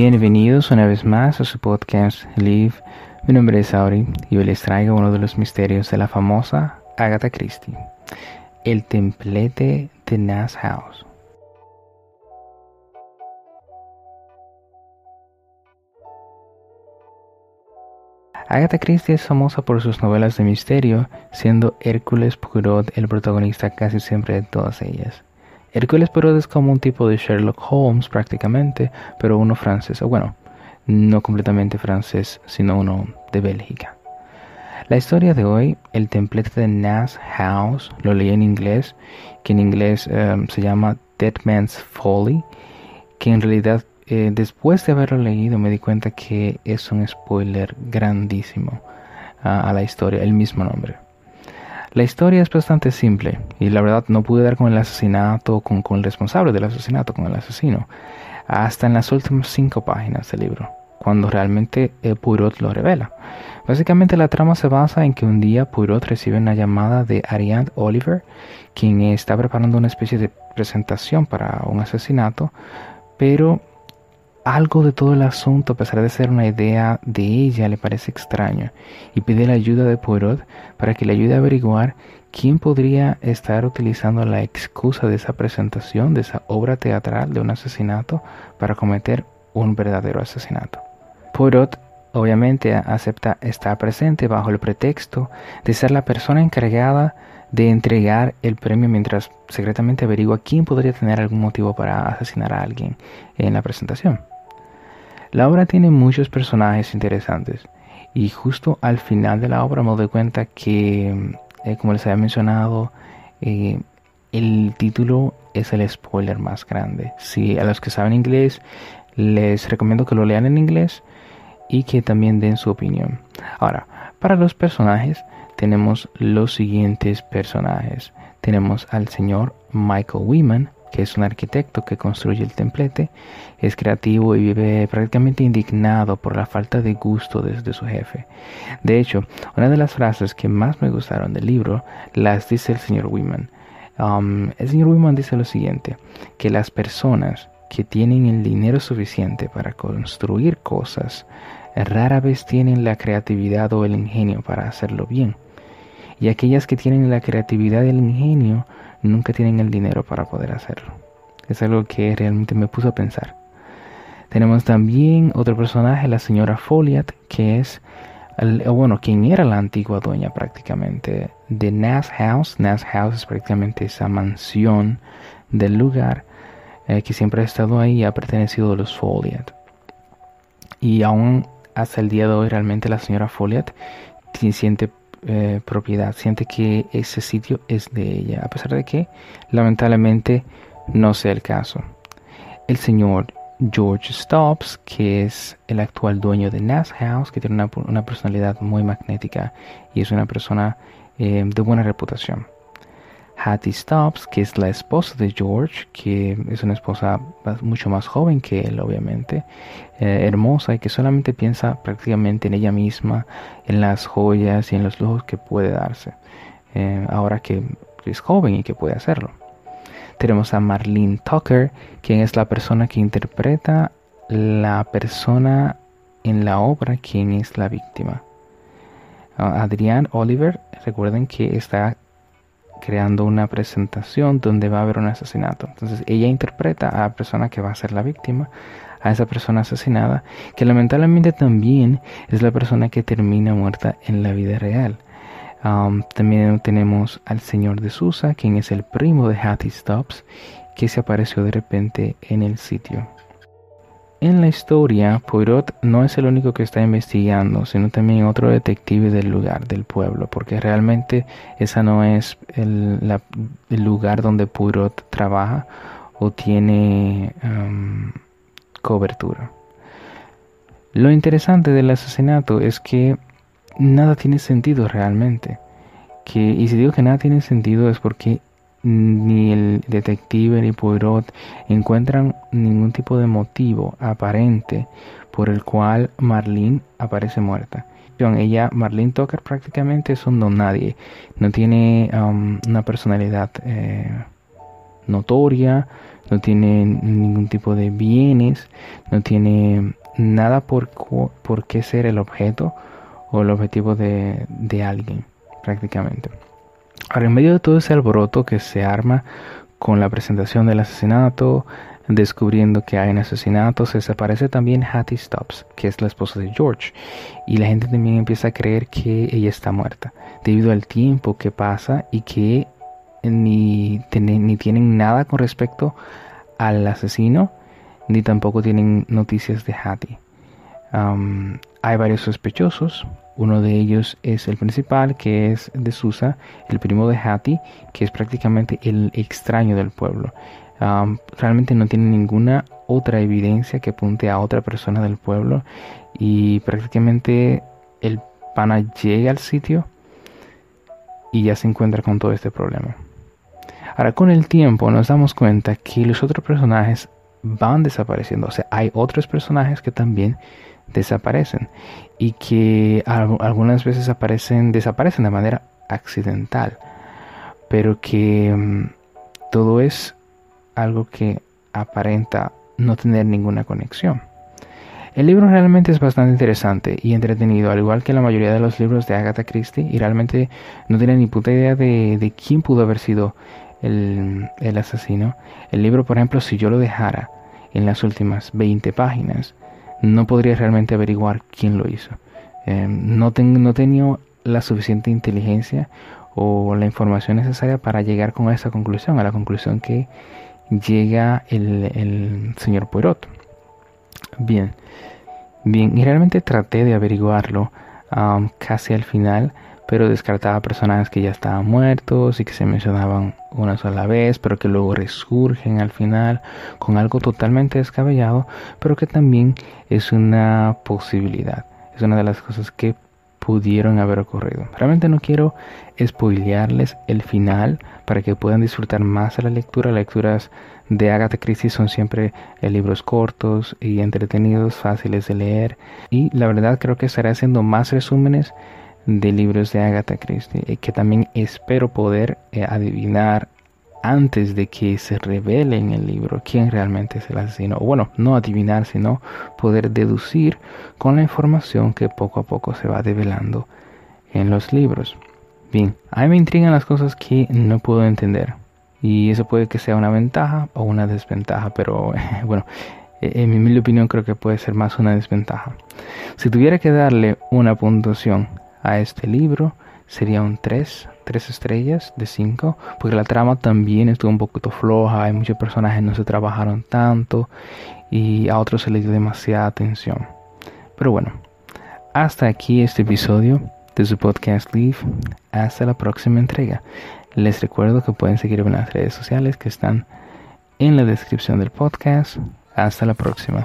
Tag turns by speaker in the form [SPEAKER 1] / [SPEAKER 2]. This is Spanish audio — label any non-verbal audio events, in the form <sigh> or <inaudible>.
[SPEAKER 1] Bienvenidos una vez más a su podcast Live. Mi nombre es Auri y hoy les traigo uno de los misterios de la famosa Agatha Christie, el templete de Nass House. Agatha Christie es famosa por sus novelas de misterio, siendo Hércules Poirot el protagonista casi siempre de todas ellas. Hércules Poirot es como un tipo de Sherlock Holmes prácticamente, pero uno francés, o bueno, no completamente francés, sino uno de Bélgica. La historia de hoy, el templete de Nass House, lo leí en inglés, que en inglés em, se llama Dead Man's Folly, que en realidad eh, después de haberlo leído me di cuenta que es un spoiler grandísimo a la historia, el mismo nombre. La historia es bastante simple y la verdad no pude dar con el asesinato, con, con el responsable del asesinato, con el asesino, hasta en las últimas cinco páginas del libro, cuando realmente eh, lo revela. Básicamente la trama se basa en que un día Poirot recibe una llamada de Ariane Oliver, quien está preparando una especie de presentación para un asesinato, pero algo de todo el asunto, a pesar de ser una idea de ella, le parece extraño y pide la ayuda de Poirot para que le ayude a averiguar quién podría estar utilizando la excusa de esa presentación, de esa obra teatral de un asesinato, para cometer un verdadero asesinato. Poirot obviamente acepta estar presente bajo el pretexto de ser la persona encargada de entregar el premio mientras secretamente averigua quién podría tener algún motivo para asesinar a alguien en la presentación. La obra tiene muchos personajes interesantes y justo al final de la obra me doy cuenta que, eh, como les había mencionado, eh, el título es el spoiler más grande. Si a los que saben inglés les recomiendo que lo lean en inglés y que también den su opinión. Ahora, para los personajes tenemos los siguientes personajes. Tenemos al señor Michael Weeman, que es un arquitecto que construye el templete, es creativo y vive prácticamente indignado por la falta de gusto desde su jefe. De hecho, una de las frases que más me gustaron del libro las dice el señor Wiman. Um, el señor Wiman dice lo siguiente, que las personas que tienen el dinero suficiente para construir cosas rara vez tienen la creatividad o el ingenio para hacerlo bien. Y aquellas que tienen la creatividad y el ingenio nunca tienen el dinero para poder hacerlo. Es algo que realmente me puso a pensar. Tenemos también otro personaje, la señora Foliat, que es, bueno, quien era la antigua dueña prácticamente de Nass House. Nass House es prácticamente esa mansión del lugar eh, que siempre ha estado ahí y ha pertenecido a los Foliat. Y aún hasta el día de hoy realmente la señora Foliat siente eh, propiedad, siente que ese sitio es de ella, a pesar de que lamentablemente no sea el caso. El señor George Stops, que es el actual dueño de Nass House, que tiene una, personalidad muy magnética y es una persona eh, de buena reputación. Hattie Stops, que es la esposa de George, que es una esposa mucho más joven que él, obviamente, eh, hermosa y que solamente piensa prácticamente en ella misma, en las joyas y en los lujos que puede darse. Eh, ahora que, es joven y que puede hacerlo. Tenemos a Marlene Tucker, quien es la persona que interpreta la persona en la obra quien es la víctima. Adrián Oliver, recuerden que está creando una presentación donde va a haber un asesinato. Entonces ella interpreta a la persona que va a ser la víctima, a esa persona asesinada, que lamentablemente también es la persona que termina muerta en la vida real. Um, también tenemos al señor de Susa, quien es el primo de Hattie Stops, que se apareció de repente en el sitio. En la historia, Poirot no es el único que está investigando, sino también otro detective del lugar, del pueblo, porque realmente esa no es el, lugar donde Poirot trabaja o tiene um, cobertura. Lo interesante del asesinato es que nada tiene sentido realmente. Y si digo que nada tiene sentido es porque ni el detective ni Poirot encuentran ningún tipo de motivo aparente por el cual Marlene aparece muerta. Ella, Marlene Tucker, prácticamente es un don nadie. No tiene um, una personalidad eh, notoria, no tiene ningún tipo de bienes, no tiene nada por, por qué ser el objeto o el objetivo de, de alguien, prácticamente. Ahora, en medio de todo ese alboroto que se arma con la presentación del asesinato, descubriendo que hay un asesinato, se desaparece también Hattie Stubbs, que es la esposa de George, y la gente también empieza a creer que ella está muerta, debido al tiempo que pasa y que ni, ni tienen nada con respecto al asesino, ni tampoco tienen noticias de Hattie. Hay varios sospechosos. Uno de ellos es el principal, que es de Susa, el primo de Hattie, que es prácticamente el extraño del pueblo. Realmente no tiene ninguna otra evidencia que apunte a otra persona del pueblo y prácticamente el pana llega al sitio y ya se encuentra con todo este problema. Ahora con el tiempo nos damos cuenta que los otros personajes van desapareciendo. O sea, hay otros personajes que también desaparecen y que algunas veces aparecen, desaparecen de manera accidental, pero que mm, todo es algo que aparenta no tener ninguna conexión. El libro realmente es bastante interesante y entretenido, al igual que la mayoría de los libros de Agatha Christie, y realmente no tiene ni puta idea de, de quién pudo haber sido el, el, asesino. El libro, por ejemplo, si yo lo dejara en las últimas 20 páginas, no podría realmente averiguar quién lo hizo. Eh, no, tengo no tenía la suficiente inteligencia o la información necesaria para llegar con esa conclusión, a la conclusión que llega el, señor Poirot. Bien, bien, y realmente traté de averiguarlo casi al final, pero descartaba personajes que ya estaban muertos y que se mencionaban una sola vez, pero que luego resurgen al final con algo totalmente descabellado, pero que también es una posibilidad. Es una de las cosas que pudieron haber ocurrido. Realmente no quiero spoilearles el final para que puedan disfrutar más de la lectura. Lecturas de Agatha Christie son siempre eh, libros cortos y entretenidos, fáciles de leer. Y la verdad creo que estaré haciendo más resúmenes de libros de Agatha Christie, eh, que también espero poder eh, adivinar antes de que se revele en el libro quién realmente es el asesino. Bueno, no adivinar, sino poder deducir con la información que poco a poco se va develando en los libros. Bien, a mí me intrigan las cosas que no puedo entender. Y eso puede que sea una ventaja o una desventaja, pero <laughs> bueno, en mi humilde opinión creo que puede ser más una desventaja. Si tuviera que darle una puntuación a este libro sería un 3, 3 estrellas de 5, porque la trama también estuvo un poquito floja, hay muchos personajes no se trabajaron tanto y a otros se les dio demasiada atención. Pero bueno, hasta aquí este episodio de su podcast Leave. Hasta la próxima entrega. Les recuerdo que pueden seguirme en las redes sociales que están en la descripción del podcast. Hasta la próxima.